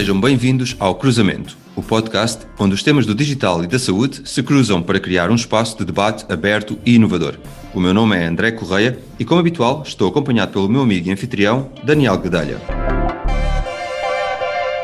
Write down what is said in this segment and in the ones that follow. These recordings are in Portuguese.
Sejam bem-vindos ao Cruzamento, o podcast onde os temas do digital e da saúde se cruzam para criar um espaço de debate aberto e inovador. O meu nome é André Correia e, como habitual, estou acompanhado pelo meu amigo e anfitrião, Daniel Guedalha.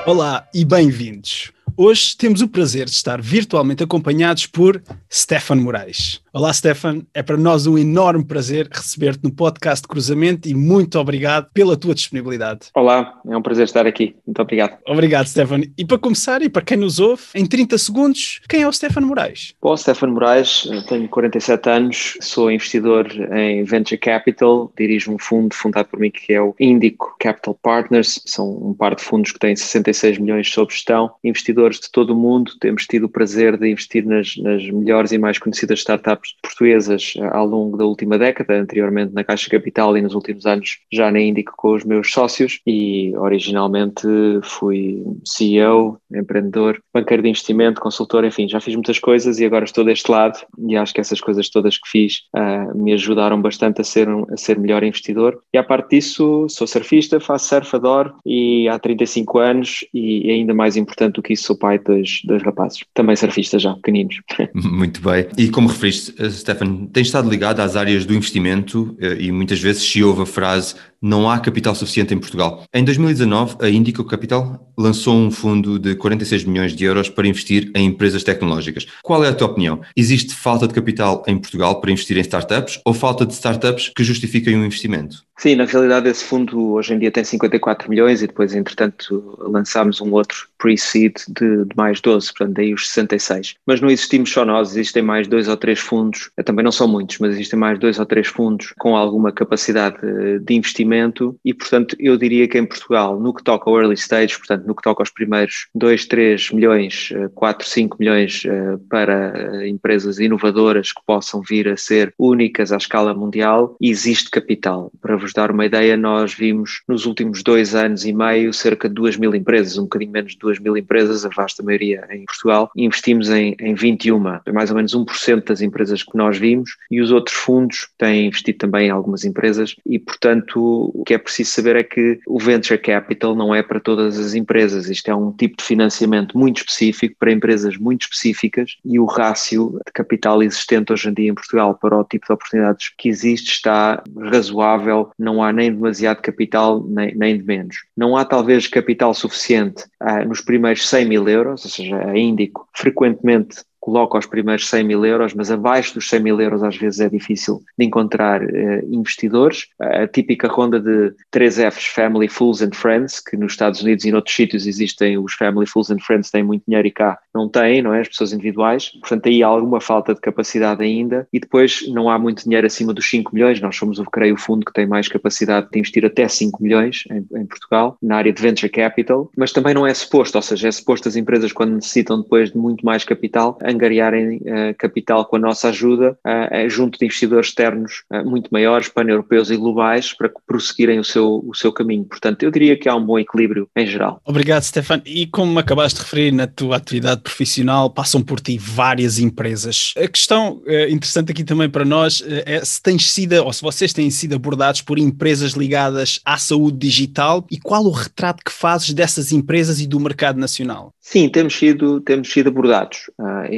Olá e bem-vindos. Hoje temos o prazer de estar virtualmente acompanhados por Stefan Moraes. Olá, Stefan. É para nós um enorme prazer receber-te no podcast de Cruzamento e muito obrigado pela tua disponibilidade. Olá, é um prazer estar aqui. Muito obrigado. Obrigado, Stefan. E para começar, e para quem nos ouve, em 30 segundos, quem é o Stefan Moraes? Bom, Stefan Moraes, tenho 47 anos, sou investidor em Venture Capital, dirijo um fundo fundado por mim que é o Indico Capital Partners. São um par de fundos que têm 66 milhões sob gestão. Investidores de todo o mundo, temos tido o prazer de investir nas, nas melhores e mais conhecidas startups portuguesas eh, ao longo da última década, anteriormente na Caixa Capital e nos últimos anos já na Índico com os meus sócios e originalmente fui CEO, empreendedor, banqueiro de investimento, consultor, enfim, já fiz muitas coisas e agora estou deste lado e acho que essas coisas todas que fiz uh, me ajudaram bastante a ser, um, a ser melhor investidor. E à parte disso, sou surfista, faço surf, adoro e há 35 anos e ainda mais importante do que isso, sou pai dos, dos rapazes, também surfista já, pequeninos. Muito bem. E como referiste, Stefan, tem estado ligado às áreas do investimento eh, e muitas vezes se ouve a frase não há capital suficiente em Portugal. Em 2019, a Indico Capital lançou um fundo de 46 milhões de euros para investir em empresas tecnológicas. Qual é a tua opinião? Existe falta de capital em Portugal para investir em startups ou falta de startups que justifiquem um investimento? Sim, na realidade esse fundo hoje em dia tem 54 milhões e depois, entretanto, lançámos um outro pre-seed de, de, mais 12, portanto daí os 66. Mas não existimos só nós, existem mais dois ou três fundos, também não são muitos, mas existem mais dois ou três fundos com alguma capacidade de investimento e, portanto, eu diria que em Portugal, no que toca ao early stage, portanto, no que toca aos primeiros 2, 3 milhões, 4, 5 milhões eh, para eh, empresas inovadoras que possam vir a ser únicas à escala mundial, existe capital. Para vos dar uma ideia, nós vimos nos últimos dois anos e meio cerca de 2 mil empresas, um bocadinho menos de 2 mil empresas, a vasta maioria em Portugal, investimos em, em 21, mais ou menos 1% das empresas que nós vimos, e os outros fundos têm investido também em algumas empresas, e portanto o que é preciso saber é que o venture capital não é para todas as empresas, isto é um tipo de financiamento muito específico para empresas muito específicas, e o rácio de capital existente hoje em dia em Portugal para o tipo de oportunidades que existe está razoável não há nem demasiado capital nem, nem de menos. Não há talvez capital suficiente ah, nos primeiros 100 mil euros, ou seja, a Índico frequentemente coloca os primeiros 100 mil euros, mas abaixo dos 100 mil euros às vezes é difícil de encontrar uh, investidores. A típica ronda de 3 Fs, Family, Fools and Friends, que nos Estados Unidos e noutros sítios existem os Family, Fools and Friends, têm muito dinheiro e cá não têm, não é? As pessoas individuais. Portanto, aí há alguma falta de capacidade ainda. E depois não há muito dinheiro acima dos 5 milhões. Nós somos, creio, o fundo que tem mais capacidade de investir até 5 milhões em, em Portugal, na área de Venture Capital, mas também não é suposto, ou seja, é suposto as empresas quando necessitam depois de muito mais capital, angariarem uh, capital com a nossa ajuda uh, junto de investidores externos uh, muito maiores, pan-europeus e globais, para prosseguirem o seu, o seu caminho. Portanto, eu diria que há um bom equilíbrio em geral. Obrigado, Stefan. E como acabaste de referir na tua atividade profissional, passam por ti várias empresas. A questão interessante aqui também para nós é se tens sido, ou se vocês têm sido abordados por empresas ligadas à saúde digital e qual o retrato que fazes dessas empresas e do mercado nacional? Sim, temos sido, temos sido abordados.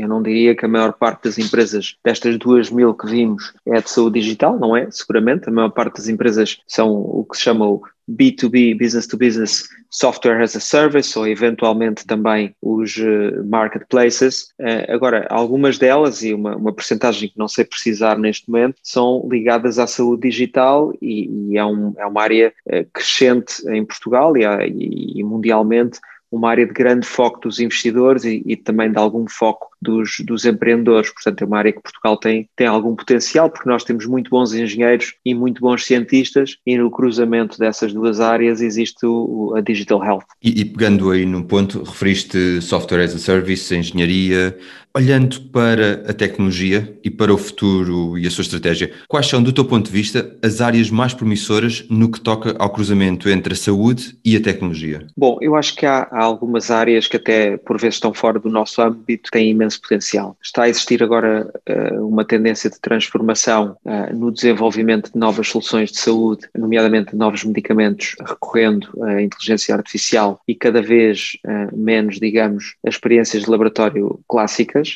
Eu não diria que a maior parte das empresas, destas duas mil que vimos, é de saúde digital, não é? Seguramente. A maior parte das empresas são o que se chama o B2B, Business to Business Software as a Service ou eventualmente também os uh, marketplaces. Uh, agora, algumas delas, e uma, uma percentagem que não sei precisar neste momento, são ligadas à saúde digital e, e é, um, é, uma área uh, crescente em Portugal e, e mundialmente uma área de grande foco dos investidores e, e, também de algum foco dos, dos empreendedores. Portanto, é uma área que Portugal tem, tem algum potencial, porque nós temos muito bons engenheiros e muito bons cientistas, e no cruzamento dessas duas áreas existe o, a Digital Health. E, e, pegando aí no ponto, referiste software as a service, engenharia, Olhando para a tecnologia e para o futuro e a sua estratégia, quais são, do teu ponto de vista, as áreas mais promissoras no que toca ao cruzamento entre a saúde e a tecnologia? Bom, eu acho que há, há algumas áreas que até por vezes estão fora do nosso âmbito, têm imenso potencial. Está a existir agora uh, uma tendência de transformação uh, no desenvolvimento de novas soluções de saúde, nomeadamente novos medicamentos, recorrendo à inteligência artificial e cada vez uh, menos, digamos, as experiências de laboratório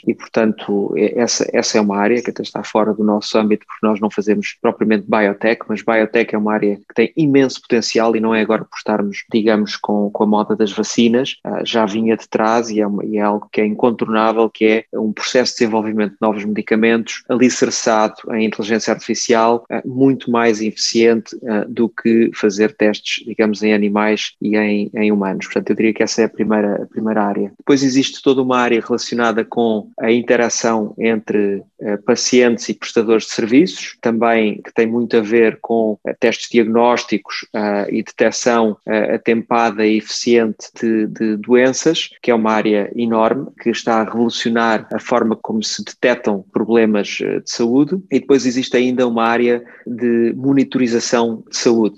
e, portanto, essa, essa é uma área que até está fora do nosso âmbito porque nós não fazemos propriamente biotech, mas biotech é uma área que tem imenso potencial e não é agora por estarmos, digamos, com, com a moda das vacinas, uh, já vinha de trás e é, uma, e é algo que é incontornável, que é um processo de desenvolvimento de novos medicamentos alicerçado em inteligência artificial uh, muito mais eficiente uh, do que fazer testes, digamos, em animais e em, em humanos. Portanto, eu diria que essa é a primeira, a primeira área. Depois existe toda uma área relacionada com a interação entre pacientes e prestadores de serviços, também que tem muito a ver com testes diagnósticos e detecção atempada e eficiente de, de doenças, que é uma área enorme, que está a revolucionar a forma como se detectam problemas eh, de saúde. E depois existe ainda uma área de monitorização de saúde.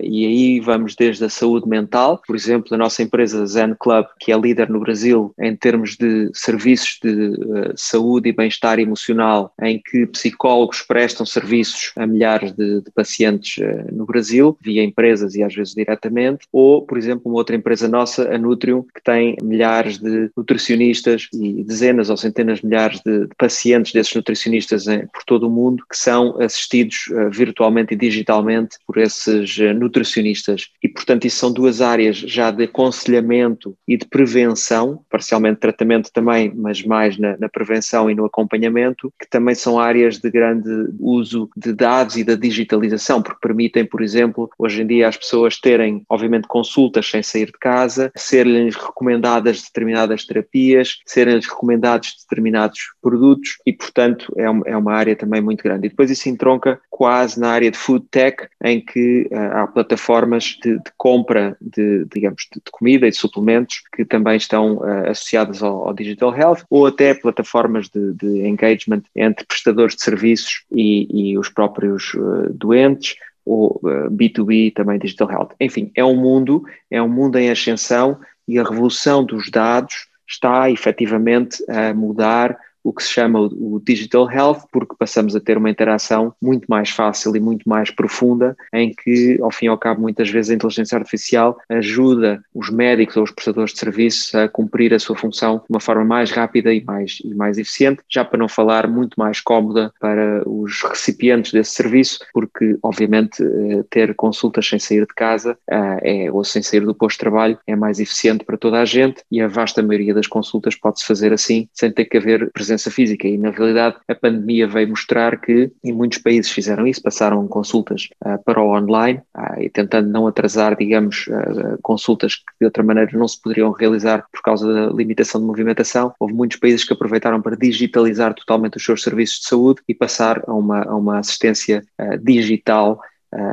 E aí vamos desde a saúde mental, por exemplo, a nossa empresa Zen Club, que é líder no Brasil em termos de serviços de uh, saúde e bem-estar emocional, em que psicólogos prestam serviços a milhares de, de pacientes uh, no Brasil, via empresas e às vezes diretamente, ou, por exemplo, uma outra empresa nossa, a Nutrium, que tem milhares de nutricionistas e dezenas ou centenas de milhares de, de pacientes desses nutricionistas em, por todo o mundo que são assistidos uh, virtualmente e digitalmente por esses uh, nutricionistas. E, portanto, isso são duas áreas já de aconselhamento e de prevenção, parcialmente tratamento também, mas mais na, na prevenção e no acompanhamento, que também são áreas de grande uso de dados e da digitalização, porque permitem, por exemplo, hoje em dia as pessoas terem, obviamente, consultas sem sair de casa, ser-lhes recomendadas determinadas terapias, serem-lhes recomendados determinados produtos e, portanto, é uma, é uma área também muito grande. E depois isso entronca quase na área de food tech, em que uh, há plataformas de, de compra de, digamos, de, de, comida e de suplementos que também estão uh, associadas ao, ao, digital health, ou até plataformas de, de engagement entre prestadores de serviços e, e os próprios uh, doentes, ou B2B também digital health. Enfim, é um mundo, é um mundo em ascensão e a revolução dos dados está efetivamente a mudar o que se chama o digital health, porque passamos a ter uma interação muito mais fácil e muito mais profunda, em que, ao fim e ao cabo, muitas vezes a inteligência artificial ajuda os médicos ou os prestadores de serviços a cumprir a sua função de uma forma mais rápida e mais, e mais eficiente, já para não falar muito mais cómoda para os recipientes desse serviço, porque, obviamente, eh, ter consultas sem sair de casa eh, é, ou sem sair do posto de trabalho é mais eficiente para toda a gente e a vasta maioria das consultas pode-se fazer assim, sem ter que haver presença presença física e na realidade a pandemia veio mostrar que em muitos países fizeram isso, passaram consultas uh, para o online uh, e tentando não atrasar, digamos, uh, consultas que de outra maneira não se poderiam realizar por causa da limitação de movimentação. Houve muitos países que aproveitaram para digitalizar totalmente os seus serviços de saúde e passar a uma, a uma assistência digital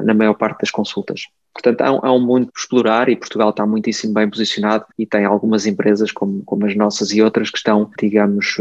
na maior parte das consultas. Portanto, há um, há um mundo por explorar e Portugal está muitíssimo bem posicionado e tem algumas empresas como, como as nossas e outras que estão, digamos,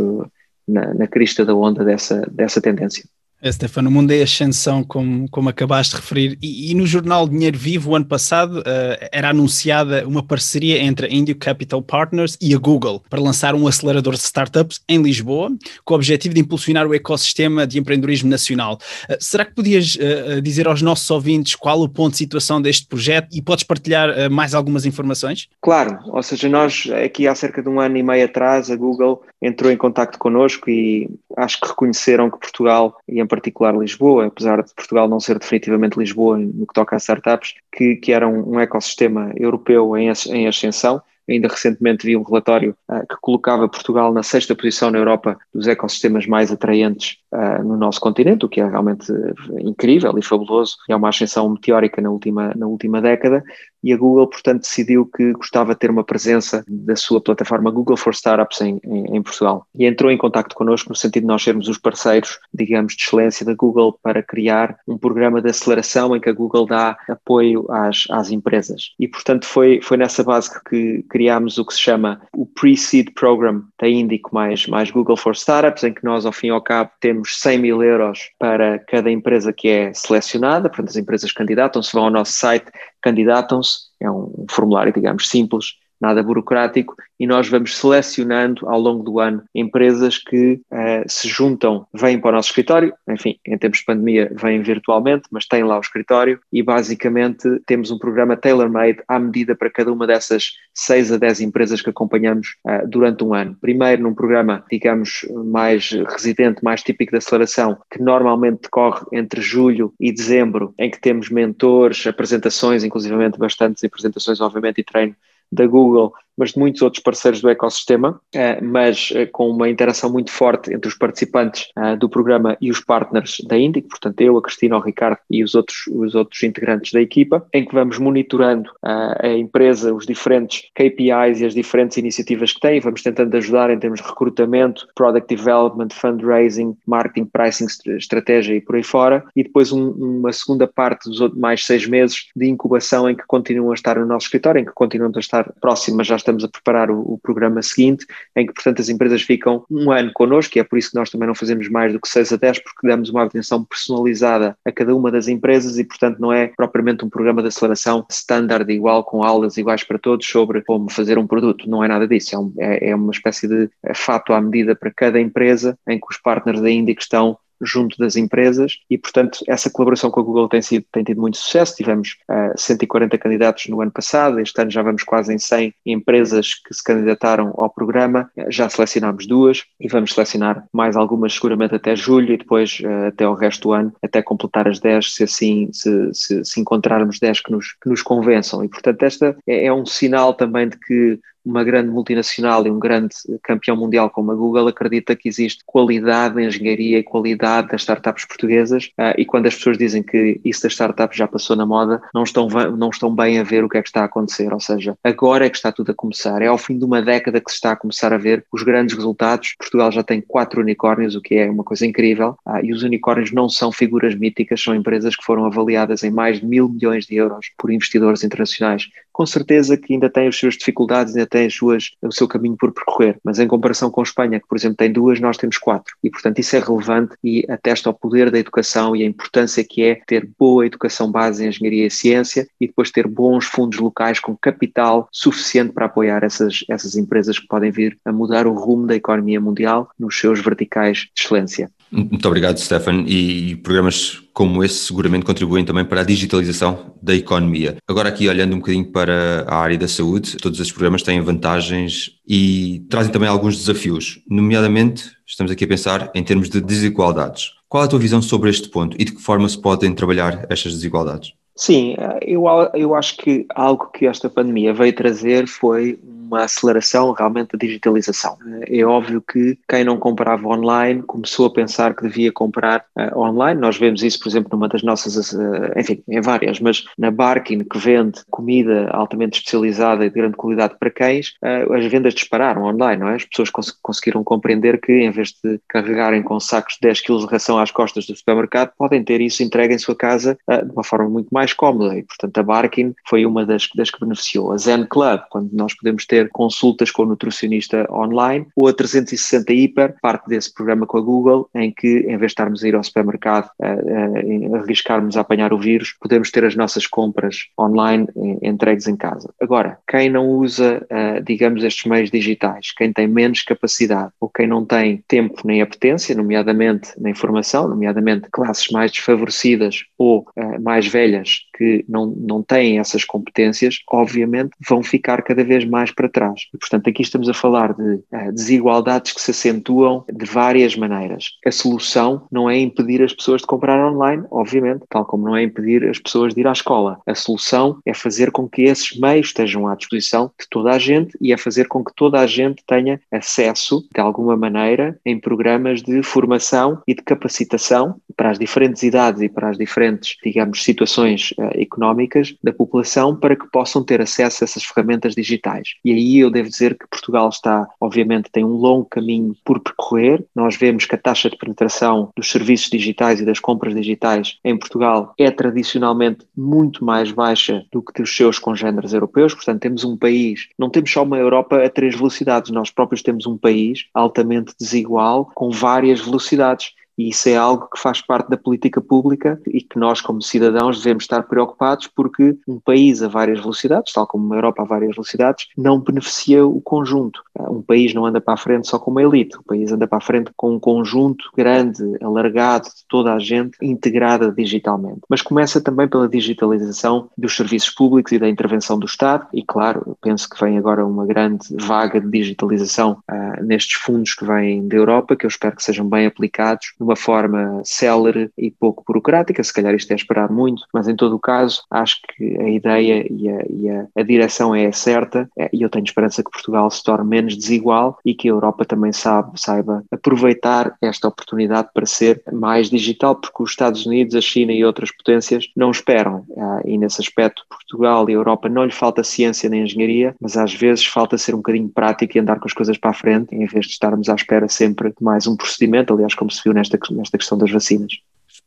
na, na crista da onda dessa, dessa tendência. É, Stefano, o mundo é ascensão, como, como acabaste de referir, e, e no jornal Dinheiro Vivo, o ano passado, uh, era anunciada uma parceria entre a Indio Capital Partners e a Google para lançar um acelerador de startups em Lisboa, com o objetivo de impulsionar o ecossistema de empreendedorismo nacional. Uh, será que podias uh, dizer aos nossos ouvintes qual o ponto de situação deste projeto e podes partilhar mais algumas informações? Claro, ou seja, nós aqui há cerca de um ano e meio atrás, a Google entrou em contato connosco e acho que reconheceram que Portugal e em particular Lisboa, apesar de Portugal não ser definitivamente Lisboa no que toca a startups, que, que era um, um ecossistema europeu em, em ascensão. Ainda recentemente vi um relatório uh, que colocava Portugal na sexta posição na Europa dos ecossistemas mais atraentes uh, no nosso continente, o que é realmente incrível e fabuloso. É uma ascensão meteórica na última, na última década e a Google, portanto, decidiu que gostava de ter uma presença da sua plataforma Google for Startups em, em, em Portugal. E entrou em contato connosco no sentido de nós sermos os parceiros, digamos, de excelência da Google para criar um programa de aceleração em que a Google dá apoio às, às empresas. E, portanto, foi, foi nessa base que criámos o que se chama o Pre-Seed Program da Indico mais, mais Google for Startups, em que nós, ao fim e ao cabo, temos 100 mil euros para cada empresa que é selecionada, portanto, as empresas candidatam-se, vão ao nosso site, candidatam-se, é um formulário, digamos, simples, nada burocrático, e nós vamos selecionando ao longo do ano empresas que uh, se juntam, vêm para o nosso escritório, enfim, em tempos de pandemia vêm virtualmente, mas têm lá o escritório e basicamente temos um programa tailor-made à medida para cada uma dessas 6 a 10 empresas que acompanhamos uh, durante um ano. Primeiro num programa, digamos, mais residente, mais típico de aceleração, que normalmente decorre entre julho e dezembro, em que temos mentores, apresentações, inclusivamente bastantes apresentações, obviamente, e treino da Google mas de muitos outros parceiros do ecossistema, eh, mas eh, com uma interação muito forte entre os participantes eh, do programa e os partners da Indic, portanto eu, a Cristina, o Ricardo e os outros, os outros integrantes da equipa, em que vamos monitorando a empresa, os diferentes KPIs e as diferentes iniciativas que tem, vamos tentando ajudar em termos de recrutamento, product development, fundraising, marketing, pricing, estratégia e por aí fora, e depois um, uma segunda parte dos mais seis meses de incubação em que continuam a estar no nosso escritório, em que continuam a estar próximas já estamos a preparar o, o, programa seguinte, em que, portanto, as empresas ficam um ano connosco, e é por isso que nós também não fazemos mais do que 6 a 10, porque damos uma atenção personalizada a cada uma das empresas e, portanto, não é propriamente um programa de aceleração standard igual, com aulas iguais para todos sobre como fazer um produto. Não é nada disso, é, um, é, é uma espécie de fato à medida para cada empresa, em que os partners da Índia estão junto das empresas e, portanto, essa colaboração com a Google tem, sido, tem tido muito sucesso. Tivemos uh, eh, 140 candidatos no ano passado, este ano já vamos quase em 100 empresas que se candidataram ao programa, já selecionámos duas e vamos selecionar mais algumas seguramente até julho e depois uh, até o resto do ano, até completar as 10, se assim, se, se, se encontrarmos 10 que nos, que nos convençam. E, portanto, esta é, é um sinal também de que uma grande multinacional e um grande campeão mundial como a Google acredita que existe qualidade da engenharia e qualidade das startups portuguesas uh, e quando as pessoas dizem que isso das startups já passou na moda, não estão, não estão bem a ver o que é que está a acontecer, ou seja, agora é que está tudo a começar, é ao fim de uma década que se está a começar a ver os grandes resultados, Portugal já tem quatro unicórnios, o que é uma coisa incrível, uh, e os unicórnios não são figuras míticas, são empresas que foram avaliadas em mais de mil milhões de euros por investidores internacionais, com certeza que ainda têm as suas dificuldades, ainda têm as suas, o seu caminho por percorrer, mas em comparação com a Espanha, que por exemplo tem duas, nós temos quatro. E portanto isso é relevante e atesta ao poder da educação e a importância que é ter boa educação base em engenharia e ciência e depois ter bons fundos locais com capital suficiente para apoiar essas, essas empresas que podem vir a mudar o rumo da economia mundial nos seus verticais de excelência. Muito obrigado, Stefan. E programas como esse seguramente contribuem também para a digitalização da economia. Agora, aqui olhando um bocadinho para a área da saúde, todos esses programas têm vantagens e trazem também alguns desafios, nomeadamente, estamos aqui a pensar em termos de desigualdades. Qual é a tua visão sobre este ponto e de que forma se podem trabalhar estas desigualdades? Sim, eu, eu acho que algo que esta pandemia veio trazer foi uma aceleração realmente da digitalização. É óbvio que quem não comprava online começou a pensar que devia comprar uh, online. Nós vemos isso, por exemplo, numa das nossas, uh, enfim, em várias, mas na Barkin, que vende comida altamente especializada e de grande qualidade para cães, uh, as vendas dispararam online, não é? As pessoas cons conseguiram compreender que, em vez de carregarem com sacos de 10 kg de ração às costas do supermercado, podem ter isso entregue em sua casa de uma forma muito mais cómoda. E, portanto, a Barkin foi uma das, das que beneficiou. A Zen Club, quando nós podemos ter ter consultas com o nutricionista online, ou a 360 Hiper, parte desse programa com a Google, em que em vez de estarmos a ir ao supermercado, uh, arriscarmos a apanhar o vírus, podemos ter as nossas compras online entregues em casa. Agora, quem não usa, digamos, estes meios digitais, quem tem menos capacidade ou quem não tem tempo nem apetência, nomeadamente na informação, nomeadamente classes mais desfavorecidas ou mais velhas que não, não têm essas competências, obviamente vão ficar cada vez mais para trás. E, portanto, aqui estamos a falar de uh, desigualdades que se acentuam de várias maneiras. A solução não é impedir as pessoas de comprar online, obviamente, tal como não é impedir as pessoas de ir à escola. A solução é fazer com que esses meios estejam à disposição de toda a gente e é fazer com que toda a gente tenha acesso, de alguma maneira, em programas de formação e de capacitação para as diferentes idades e para as diferentes, digamos, situações uh, económicas da população para que possam ter acesso a essas ferramentas digitais. E aí eu devo dizer que Portugal está, obviamente, tem um longo caminho por percorrer. Nós vemos que a taxa de penetração dos serviços digitais e das compras digitais em Portugal é tradicionalmente muito mais baixa do que dos seus congêneres europeus. Portanto, temos um país, não temos só uma Europa a três velocidades, nós próprios temos um país altamente desigual com várias velocidades. E isso é algo que faz parte da política pública e que nós, como cidadãos, devemos estar preocupados porque um país a várias velocidades, tal como uma Europa a várias velocidades, não beneficia o conjunto. Um país não anda para a frente só com uma elite, o país anda para a frente com um conjunto grande, alargado de toda a gente, integrada digitalmente. Mas começa também pela digitalização dos serviços públicos e da intervenção do Estado, e claro, penso que vem agora uma grande vaga de digitalização nestes fundos que vêm da Europa, que eu espero que sejam bem aplicados uma forma célere e pouco burocrática, se calhar isto é esperar muito, mas em todo o caso acho que a ideia e a, e a, a direção é certa. É, e eu tenho esperança que Portugal se torne menos desigual e que a Europa também sabe, saiba aproveitar esta oportunidade para ser mais digital, porque os Estados Unidos, a China e outras potências não esperam. Ah, e nesse aspecto Portugal e a Europa não lhe falta ciência nem engenharia, mas às vezes falta ser um bocadinho prático e andar com as coisas para a frente, em vez de estarmos à espera sempre de mais um procedimento, aliás como se viu nesta nesta, questão das vacinas.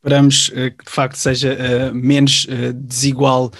Esperamos uh, que de facto seja uh, menos uh, desigual,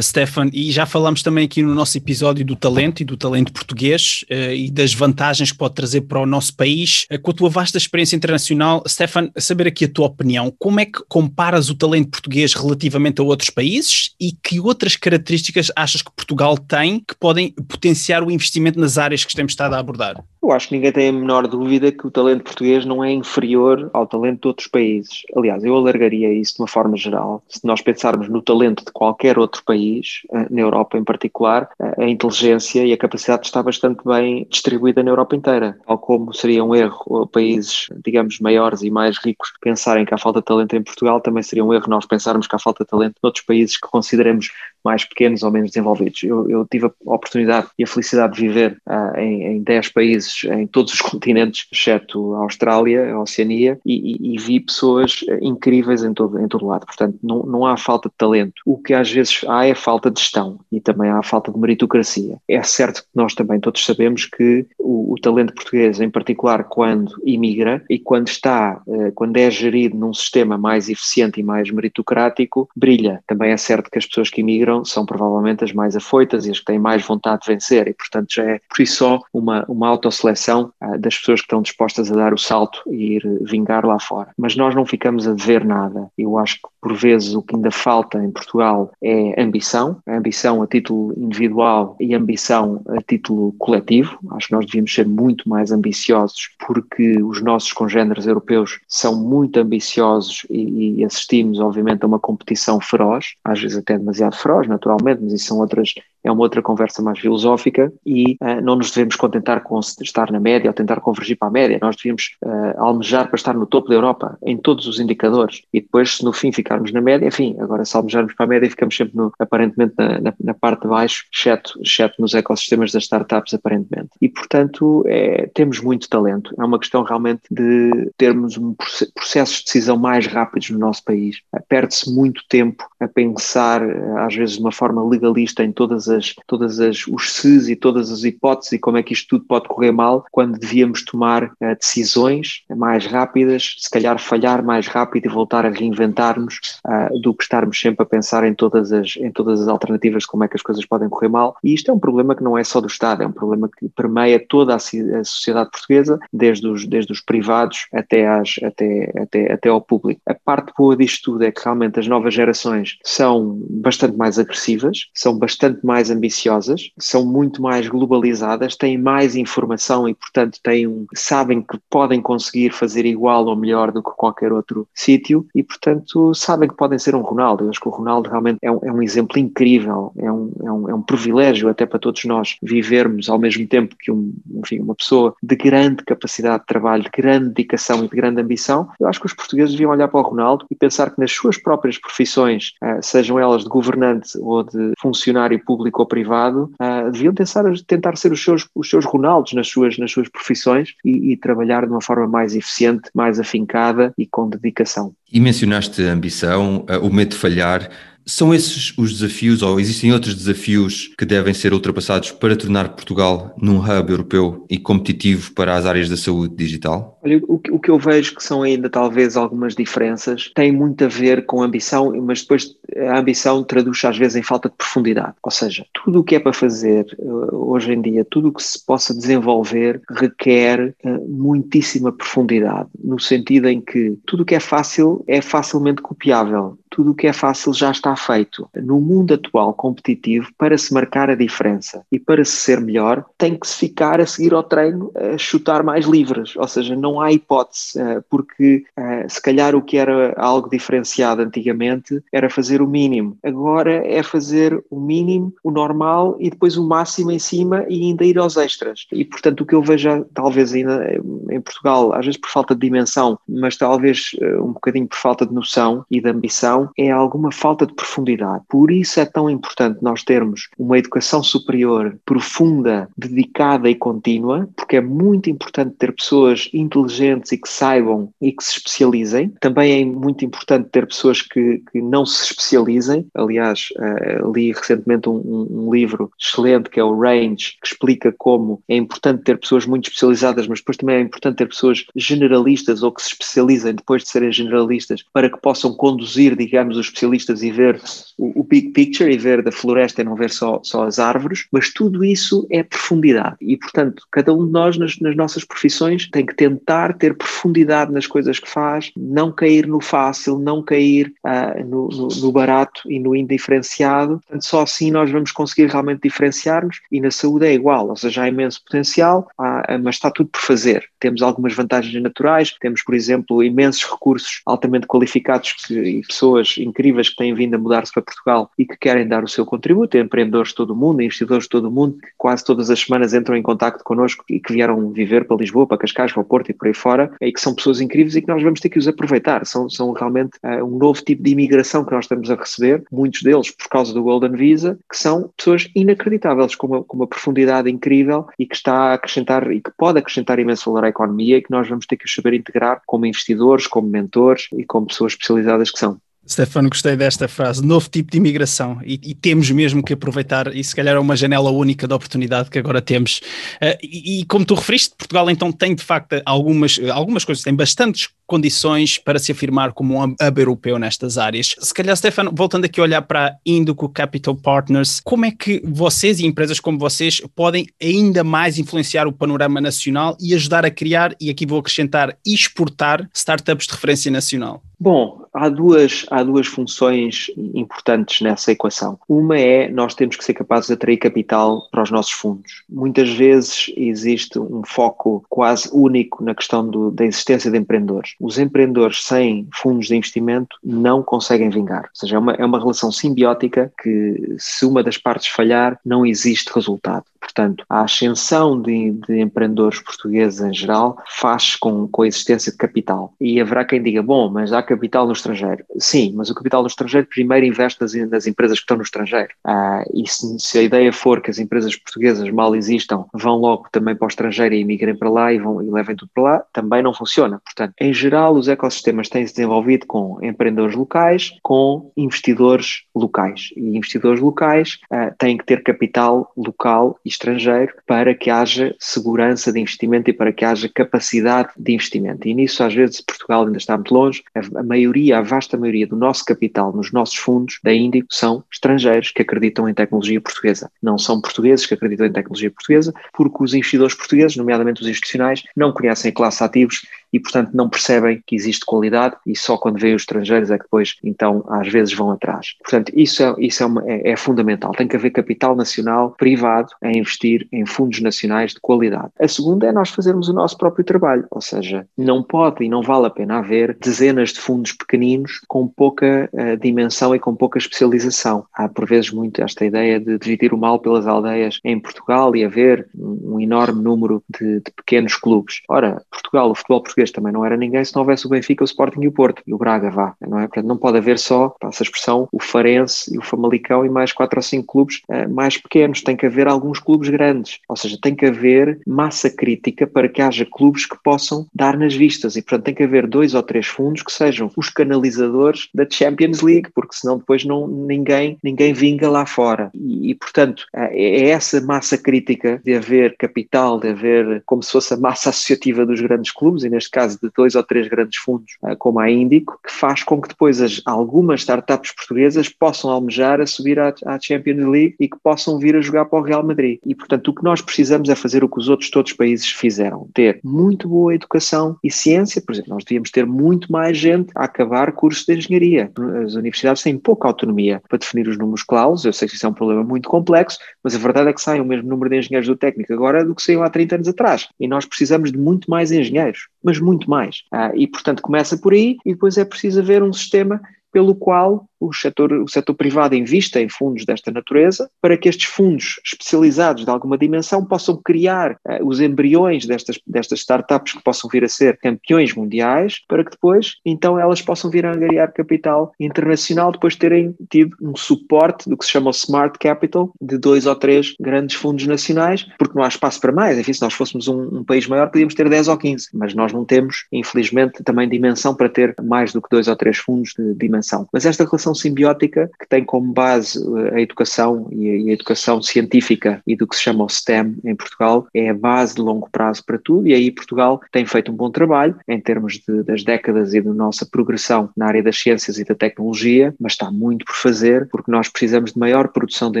Stefan. E já falamos também aqui no nosso episódio do talento e do talento português e das vantagens que pode trazer para o nosso país. com a tua vasta experiência internacional, Stefan, saber aqui a tua opinião. Como é que comparas o talento português relativamente a outros países e que outras características achas que Portugal tem que podem potenciar o investimento nas áreas que temos estado a abordar? Eu acho que ninguém tem a menor dúvida que o talento português não é inferior ao talento de outros países. Aliás, eu alargaria isso de uma forma geral. Se nós pensarmos no talento de qualquer outro país, eh, na Europa em particular, eh, a inteligência e a capacidade está bastante bem distribuída na Europa inteira. Tal como seria um erro países, digamos, maiores e mais ricos pensarem que há falta de talento em Portugal, também seria um erro nós pensarmos que há falta de talento noutros países que consideremos mais pequenos ou menos desenvolvidos. Eu, eu tive a oportunidade e a felicidade de viver uh, em, em 10 países, em todos os continentes, exceto a Austrália, a Oceania, e, e, e, vi pessoas incríveis em todo, em todo lado. Portanto, não, não há falta de talento. O que às vezes há é falta de gestão e também há falta de meritocracia. É certo que nós também todos sabemos que o, o talento português, em particular quando imigra e quando está, uh, quando é gerido num sistema mais eficiente e mais meritocrático, brilha. Também é certo que as pessoas que imigram são provavelmente as mais afoitas e as que têm mais vontade de vencer e, portanto, já é por si só uma, uma autoseleção uh, das pessoas que estão dispostas a dar o salto e ir vingar lá fora. Mas nós não ficamos a dever nada. Eu acho que, por vezes, o que ainda falta em Portugal é ambição, ambição a título individual e ambição a título coletivo. Acho que nós devíamos ser muito mais ambiciosos porque os nossos congêneres europeus são muito ambiciosos e, e assistimos, obviamente, a uma competição feroz, às vezes até demasiado feroz naturalmente, mas isso são outras é uma outra conversa mais filosófica e uh, não nos devemos contentar com estar na média ou tentar convergir para a média. Nós devíamos uh, almejar para estar no topo da Europa em todos os indicadores e depois, se no fim ficarmos na média, enfim, agora se almejarmos para a média, ficamos sempre no, aparentemente na, na, na, parte de baixo, exceto, exceto nos ecossistemas das startups, aparentemente. E, portanto, é, temos muito talento. É uma questão realmente de termos um processos de decisão mais rápidos no nosso país. Perde-se muito tempo a pensar, às vezes de uma forma legalista, em todas as, todas as, os SES e todas as hipóteses e como é que isto tudo pode correr mal, quando devíamos tomar uh, decisões mais rápidas, se calhar falhar mais rápido e voltar a reinventar-nos uh, do que estarmos sempre a pensar em todas, as, em todas as alternativas de como é que as coisas podem correr mal. E isto é um problema que não é só do Estado, é um problema que permeia toda a, a sociedade portuguesa, desde os, desde os privados até, às, até, até, até ao público. A parte boa disto tudo é que realmente as novas gerações são bastante mais agressivas, são bastante mais mais ambiciosas, são muito mais globalizadas, têm mais informação e, portanto, têm um, sabem que podem conseguir fazer igual ou melhor do que qualquer outro sítio e, portanto, sabem que podem ser um Ronaldo. Eu acho que o Ronaldo realmente é um, é um exemplo incrível, é um, é, um, é um privilégio até para todos nós vivermos ao mesmo tempo que um, enfim, uma pessoa de grande capacidade de trabalho, de grande dedicação e de grande ambição. Eu acho que os portugueses deviam olhar para o Ronaldo e pensar que nas suas próprias profissões, uh, sejam elas de governante ou de funcionário público, público ou privado, uh, deviam tentar, tentar ser os seus, os seus Ronaldos nas suas, nas suas profissões e, e trabalhar de uma forma mais eficiente, mais afincada e com dedicação. E mencionaste a ambição, uh, o medo de falhar. São esses os desafios, ou existem outros desafios que devem ser ultrapassados para tornar Portugal num hub europeu e competitivo para as áreas da saúde digital? Olha, o, que eu vejo que são ainda talvez algumas diferenças tem muito a ver com ambição, mas depois a ambição traduz às vezes em falta de profundidade. Ou seja, tudo o que é para fazer eh, hoje em dia, tudo o que se possa desenvolver requer uh, muitíssima profundidade, no sentido em que tudo o que é fácil é facilmente copiável tudo o que é fácil já está feito. No mundo atual competitivo, para se marcar a diferença e para se ser melhor, tem que se ficar a seguir ao treino a chutar mais livres, ou seja, não há hipótese, eh, porque eh, se calhar o que era algo diferenciado antigamente era fazer o mínimo, agora é fazer o mínimo, o normal e depois o máximo em cima e ainda ir aos extras. E portanto, o que eu vejo, talvez ainda em Portugal, às vezes por falta de dimensão, mas talvez eh, um bocadinho por falta de noção e de ambição é alguma falta de profundidade. Por isso é tão importante nós termos uma educação superior profunda, dedicada e contínua, porque é muito importante ter pessoas inteligentes e que saibam e que se especializem. Também é muito importante ter pessoas que, que não se especializem. Aliás, uh, li recentemente um, um, livro excelente que é o Range, que explica como é importante ter pessoas muito especializadas, mas depois também é importante ter pessoas generalistas ou que se especializem depois de serem generalistas para que possam conduzir, digamos, os especialistas e ver o, o, big picture e ver da floresta e não ver só, só as árvores, mas tudo isso é profundidade. E, portanto, cada um de nós nas, nas nossas profissões tem que tentar ter profundidade nas coisas que faz, não cair no fácil, não cair uh, no, no, no, barato e no indiferenciado. Portanto, só assim nós vamos conseguir realmente diferenciar-nos e na saúde é igual, ou seja, há imenso potencial, há, mas está tudo por fazer. Temos algumas vantagens naturais, temos, por exemplo, imensos recursos altamente qualificados que, e pessoas pessoas incríveis que têm vindo a mudar-se para Portugal e que querem dar o seu contributo, empreendedores de todo o mundo, investidores de todo o mundo, que quase todas as semanas entram em contato connosco e que vieram viver para Lisboa, para Cascais, para o Porto e por aí fora, e que são pessoas incríveis e que nós vamos ter que os aproveitar. São, são realmente uh, um novo tipo de imigração que nós estamos a receber, muitos deles por causa do Golden Visa, que são pessoas inacreditáveis, com uma, com uma profundidade incrível e que está a acrescentar e que pode acrescentar imenso valor à economia e que nós vamos ter que os saber integrar como investidores, como mentores e como pessoas especializadas que são. Stefano, gostei desta frase, novo tipo de imigração e, e, temos mesmo que aproveitar e se calhar é uma janela única de oportunidade que agora temos uh, e, e, como tu referiste, Portugal então tem de facto algumas, algumas coisas, tem bastantes condições para se afirmar como um hub europeu nestas áreas. Se calhar, Stefano, voltando aqui a olhar para a Capital Partners, como é que vocês e empresas como vocês podem ainda mais influenciar o panorama nacional e ajudar a criar, e aqui vou acrescentar, exportar startups de referência nacional? Bom, há duas, há duas funções importantes nessa equação. Uma é nós temos que ser capazes de atrair capital para os nossos fundos. Muitas vezes existe um foco quase único na questão do, da existência de empreendedores. Os empreendedores sem fundos de investimento não conseguem vingar. Ou seja, é uma, é uma relação simbiótica que, se uma das partes falhar, não existe resultado. Portanto, a ascensão de, de empreendedores portugueses em geral faz com, com a existência de capital. E haverá quem diga, bom, mas há capital no estrangeiro. Sim, mas o capital no estrangeiro primeiro investe nas, nas empresas que estão no estrangeiro. Ah, e se, se, a ideia for que as empresas portuguesas mal existam, vão logo também para o estrangeiro e emigrem para lá e, vão, e levem tudo para lá, também não funciona. Portanto, em geral, os ecossistemas têm-se desenvolvido com empreendedores locais, com investidores locais. E investidores locais ah, têm que ter capital local e estrangeiro para que haja segurança de investimento e para que haja capacidade de investimento. E nisso, às vezes, Portugal ainda está muito longe. A maioria, a vasta maioria do nosso capital nos nossos fundos da Índico são estrangeiros que acreditam em tecnologia portuguesa. Não são portugueses que acreditam em tecnologia portuguesa, porque os investidores portugueses, nomeadamente os institucionais, não conhecem a classe ativos e, portanto, não percebem que existe qualidade e só quando veem os estrangeiros é que depois, então, às vezes vão atrás. Portanto, isso é, isso é, uma, é, é fundamental. Tem que haver capital nacional privado a investir em fundos nacionais de qualidade. A segunda é nós fazermos o nosso próprio trabalho, ou seja, não pode e não vale a pena haver dezenas de fundos pequeninos com pouca uh, dimensão e com pouca especialização. Há, por vezes, muito esta ideia de dividir o mal pelas aldeias em Portugal e haver um, enorme número de, de pequenos clubes. Ora, Portugal, o futebol português também não era ninguém se não houvesse o Benfica, o Sporting e o Porto e o Braga, vá, não é? Portanto, não pode haver só, passa a expressão, o Farense e o Famalicão e mais quatro ou cinco clubes uh, mais pequenos. Tem que haver alguns clubes grandes. Ou seja, tem que haver massa crítica para que haja clubes que possam dar nas vistas e, portanto, tem que haver dois ou três fundos que sejam os canalizadores da Champions League, porque senão depois não, ninguém, ninguém vinga lá fora. E, e, portanto, é, é essa massa crítica de haver capital, de haver como se fosse a massa associativa dos grandes clubes, e neste caso de dois ou três grandes fundos, ah, como a Índico, que faz com que depois as, algumas startups portuguesas possam almejar a subir à, à Champions League e que possam vir a jogar para o Real Madrid. E, portanto, o que nós precisamos é fazer o que os outros todos os países fizeram, ter muito boa educação e ciência, por exemplo, nós devíamos ter muito mais gente a acabar cursos de engenharia. As universidades têm pouca autonomia para definir os números claus, eu sei que isso é um problema muito complexo, mas a verdade é que saem o mesmo número de engenheiros do técnico agora do que saiu há 30 anos atrás. E nós precisamos de muito mais engenheiros, mas muito mais. Ah, e, portanto, começa por aí e depois é preciso haver um sistema pelo qual o setor, o setor privado invista em fundos desta natureza, para que estes fundos especializados de alguma dimensão possam criar uh, os embriões destas, destas startups que possam vir a ser campeões mundiais, para que depois, então, elas possam vir a angariar capital internacional, depois de terem tido um suporte do que se chama o Smart Capital, de dois ou três grandes fundos nacionais, porque não há espaço para mais. Enfim, se nós fôssemos um, um país maior, podíamos ter 10 ou 15, mas nós não temos, infelizmente, também dimensão para ter mais do que dois ou três fundos de dimensão. Mas esta relação relação simbiótica que tem como base eh, a educação e a educação científica e do que se chama o STEM em Portugal é a base de longo prazo para tudo e aí Portugal tem feito um bom trabalho em termos de, das décadas e da nossa progressão na área das ciências e da tecnologia, mas está muito por fazer porque nós precisamos de maior produção de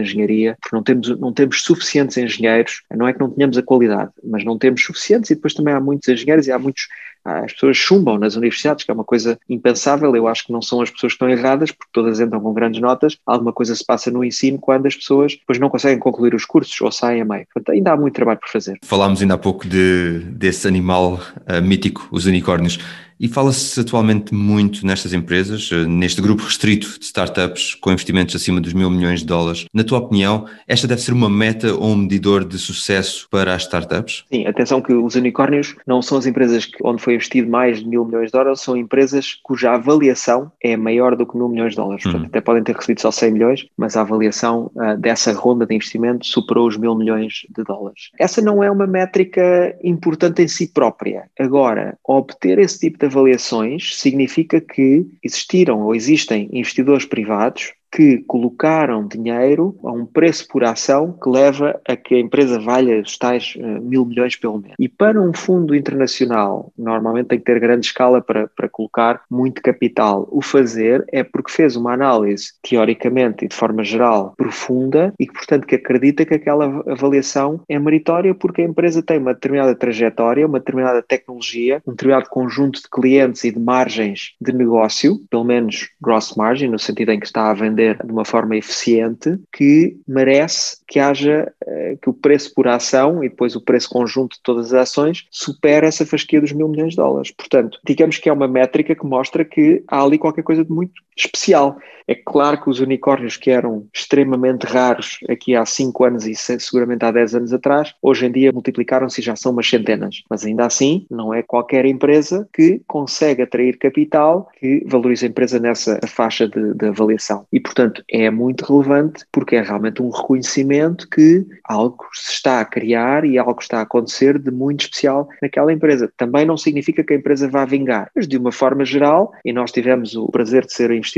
engenharia, porque não temos, não temos suficientes engenheiros, não é que não tenhamos a qualidade, mas não temos suficientes e depois também há muitos engenheiros e há muitos as pessoas chumbam nas universidades, que é uma coisa impensável. Eu acho que não são as pessoas que estão erradas, porque todas entram com grandes notas. Alguma coisa se passa no ensino quando as pessoas depois não conseguem concluir os cursos ou saem a meio. Portanto, ainda há muito trabalho por fazer. Falámos ainda há pouco de, desse animal uh, mítico, os unicórnios. E fala-se atualmente muito nestas empresas, eh, neste grupo restrito de startups com investimentos acima dos mil milhões de dólares. Na tua opinião, esta deve ser uma meta ou um medidor de sucesso para as startups? Sim, atenção que os unicórnios não são as empresas onde foi investido mais de mil milhões de dólares, são empresas cuja avaliação é maior do que mil milhões de dólares. Portanto, hum. até podem ter recebido só 100 milhões, mas a avaliação uh, dessa ronda de investimento superou os mil milhões de dólares. Essa não é uma métrica importante em si própria. Agora, obter esse tipo de avaliações significa que existiram ou existem investidores privados que colocaram dinheiro a um preço por ação que leva a que a empresa valha os tais uh, mil milhões pelo menos. E para um fundo internacional, normalmente tem que ter grande escala para, para colocar muito capital. O fazer é porque fez uma análise, teoricamente e de forma geral, profunda e que, portanto, que acredita que aquela avaliação é meritória porque a empresa tem uma determinada trajetória, uma determinada tecnologia, um determinado conjunto de clientes e de margens de negócio, pelo menos gross margin, no sentido em que está a vender vender de uma forma eficiente que merece que haja eh, que o preço por ação e depois o preço conjunto de todas as ações supere essa fasquia dos mil milhões de dólares. Portanto, digamos que é uma métrica que mostra que há ali qualquer coisa de muito especial. É claro que os unicórnios que eram extremamente raros aqui há 5 anos e seguramente há 10 anos atrás, hoje em dia multiplicaram-se e já são umas centenas. Mas ainda assim, não é qualquer empresa que consegue atrair capital que valoriza a empresa nessa faixa de, de avaliação. E, portanto, é muito relevante porque é realmente um reconhecimento que algo se está a criar e algo está a acontecer de muito especial naquela empresa. Também não significa que a empresa vá vingar, mas de uma forma geral, e nós tivemos o prazer de ser investidores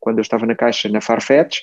quando eu estava na Caixa na Farfetch,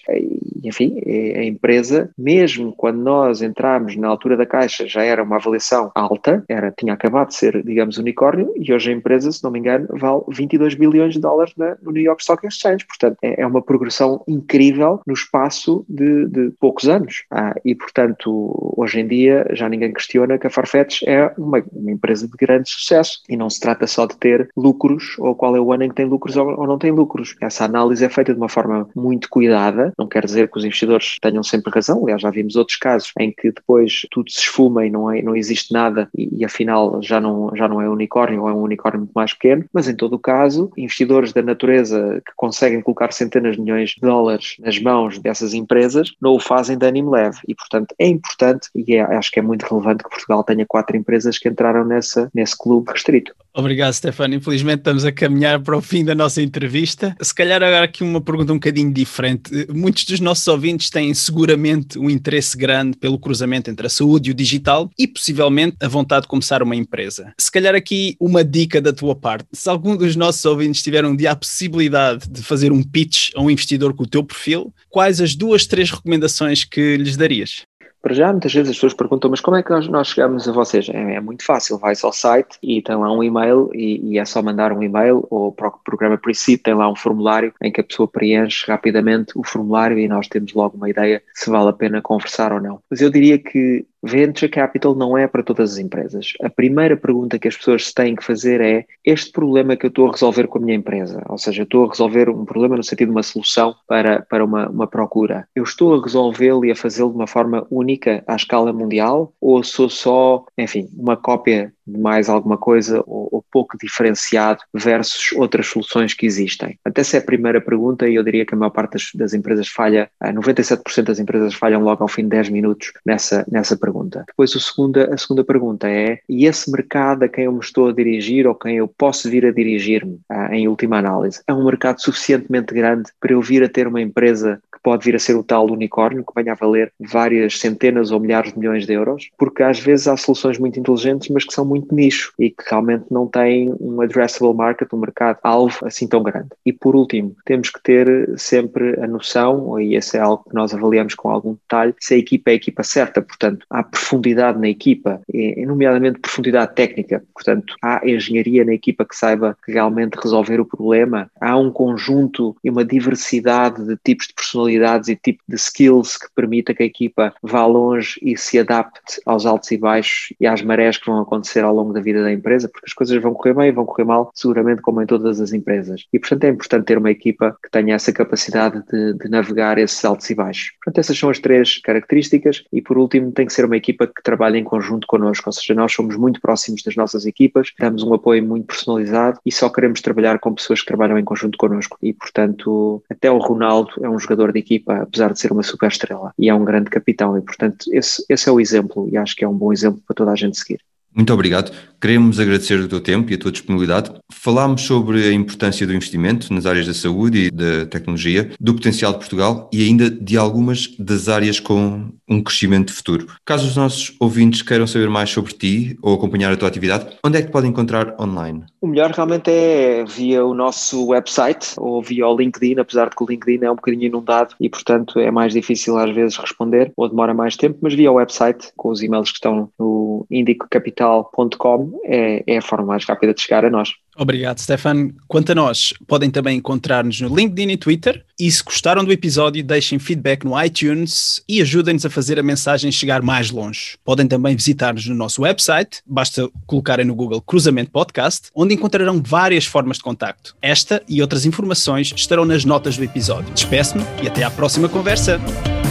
enfim, a empresa, mesmo quando nós entramos na altura da Caixa, já era uma avaliação alta, era, tinha acabado de ser, digamos, unicórnio, e hoje a empresa, se não me engano, vale 22 bilhões de dólares na, no New York Stock Exchange. Portanto, é, é uma progressão incrível no espaço de, de poucos anos. Ah, e, portanto, hoje em dia já ninguém questiona que a Farfetch é uma, uma, empresa de grande sucesso e não se trata só de ter lucros ou qual é o ano em que tem lucros ou, ou não tem lucros. Essa análise é feita de uma forma muito cuidada, não quer dizer que os investidores tenham sempre razão, aliás, já vimos outros casos em que depois tudo se esfuma e não, é, não existe nada e, e afinal já não, já não é unicórnio ou é um unicórnio muito mais pequeno, mas em todo o caso, investidores da natureza que conseguem colocar centenas de milhões de dólares nas mãos dessas empresas não o fazem de ânimo leve e, portanto, é importante e é, acho que é muito relevante que Portugal tenha quatro empresas que entraram nessa, nesse clube restrito. Obrigado, Stefano. Infelizmente estamos a caminhar para o fim da nossa entrevista. Se calhar calhar agora aqui uma pergunta um bocadinho diferente. Muitos dos nossos ouvintes têm seguramente um interesse grande pelo cruzamento entre a saúde e o digital e possivelmente a vontade de começar uma empresa. Se calhar aqui uma dica da tua parte. Se algum dos nossos ouvintes tiver um dia a possibilidade de fazer um pitch a um investidor com o teu perfil, quais as duas, três recomendações que lhes darias? Para já, muitas vezes as pessoas perguntam, mas como é que nós, nós chegamos a vocês? É, é, muito fácil, vai-se ao site e tem lá um e-mail e, e, é só mandar um e-mail ou para o programa Pre-Seed tem lá um formulário em que a pessoa preenche rapidamente o formulário e nós temos logo uma ideia se vale a pena conversar ou não. Mas eu diria que Venture capital não é para todas as empresas. A primeira pergunta que as pessoas têm que fazer é: este problema que eu estou a resolver com a minha empresa, ou seja, eu estou a resolver um problema no sentido de uma solução para, para uma, uma procura, eu estou a resolvê-lo e a fazê-lo de uma forma única à escala mundial? Ou sou só, enfim, uma cópia mais alguma coisa ou, ou, pouco diferenciado versus outras soluções que existem? Até essa é a primeira pergunta e eu diria que a maior parte das, das empresas falha, 97% das empresas falham logo ao fim de 10 minutos nessa, nessa pergunta. Depois o segunda, a segunda pergunta é, e esse mercado a quem eu me estou a dirigir ou quem eu posso vir a dirigir-me ah, em última análise, é um mercado suficientemente grande para eu vir a ter uma empresa pode vir a ser o tal unicórnio, que venha a valer várias centenas ou milhares de milhões de euros, porque às vezes há soluções muito inteligentes, mas que são muito nicho e que realmente não têm um addressable market, um mercado-alvo assim tão grande. E por último, temos que ter sempre a noção, e esse é algo que nós avaliamos com algum detalhe, se a equipa é a equipa certa, portanto, há profundidade na equipa, e, nomeadamente profundidade técnica, portanto, há engenharia na equipa que saiba realmente resolver o problema, há um conjunto e uma diversidade de tipos de personalidades e tipo de skills que permita que a equipa vá longe e se adapte aos altos e baixos e às marés que vão acontecer ao longo da vida da empresa, porque as coisas vão correr bem e vão correr mal, seguramente como em todas as empresas. E, portanto, é importante ter uma equipa que tenha essa capacidade de, de navegar esses altos e baixos. Portanto, essas são as três características e, por último, tem que ser uma equipa que trabalhe em conjunto connosco, ou seja, nós somos muito próximos das nossas equipas, damos um apoio muito personalizado e só queremos trabalhar com pessoas que trabalham em conjunto connosco. E, portanto, até o Ronaldo é um jogador de equipa, apesar de ser uma super estrela, e é um grande capitão. E, portanto, esse, esse é o exemplo e acho que é um bom exemplo para toda a gente seguir. Muito obrigado. Queremos agradecer o teu tempo e a tua disponibilidade. Falámos sobre a importância do investimento nas áreas da saúde e da tecnologia, do potencial de Portugal e ainda de algumas das áreas com um crescimento futuro. Caso os nossos ouvintes queiram saber mais sobre ti ou acompanhar a tua atividade, onde é que te podem encontrar online? O melhor realmente é via o nosso website ou via o LinkedIn, apesar de que o LinkedIn é um bocadinho inundado e, portanto, é mais difícil às vezes responder ou demora mais tempo, mas via o website com os e-mails que estão no Indico Capital digital.com é, é a forma mais rápida de chegar a nós. Obrigado, Stefan. Quanto a nós, podem também encontrar-nos no LinkedIn e Twitter. E se gostaram do episódio, deixem feedback no iTunes e ajudem-nos a fazer a mensagem chegar mais longe. Podem também visitar-nos no nosso website, basta colocarem no Google Cruzamento Podcast, onde encontrarão várias formas de contacto. Esta e outras informações estarão nas notas do episódio. Despeço-me e até à próxima conversa.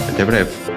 Até breve.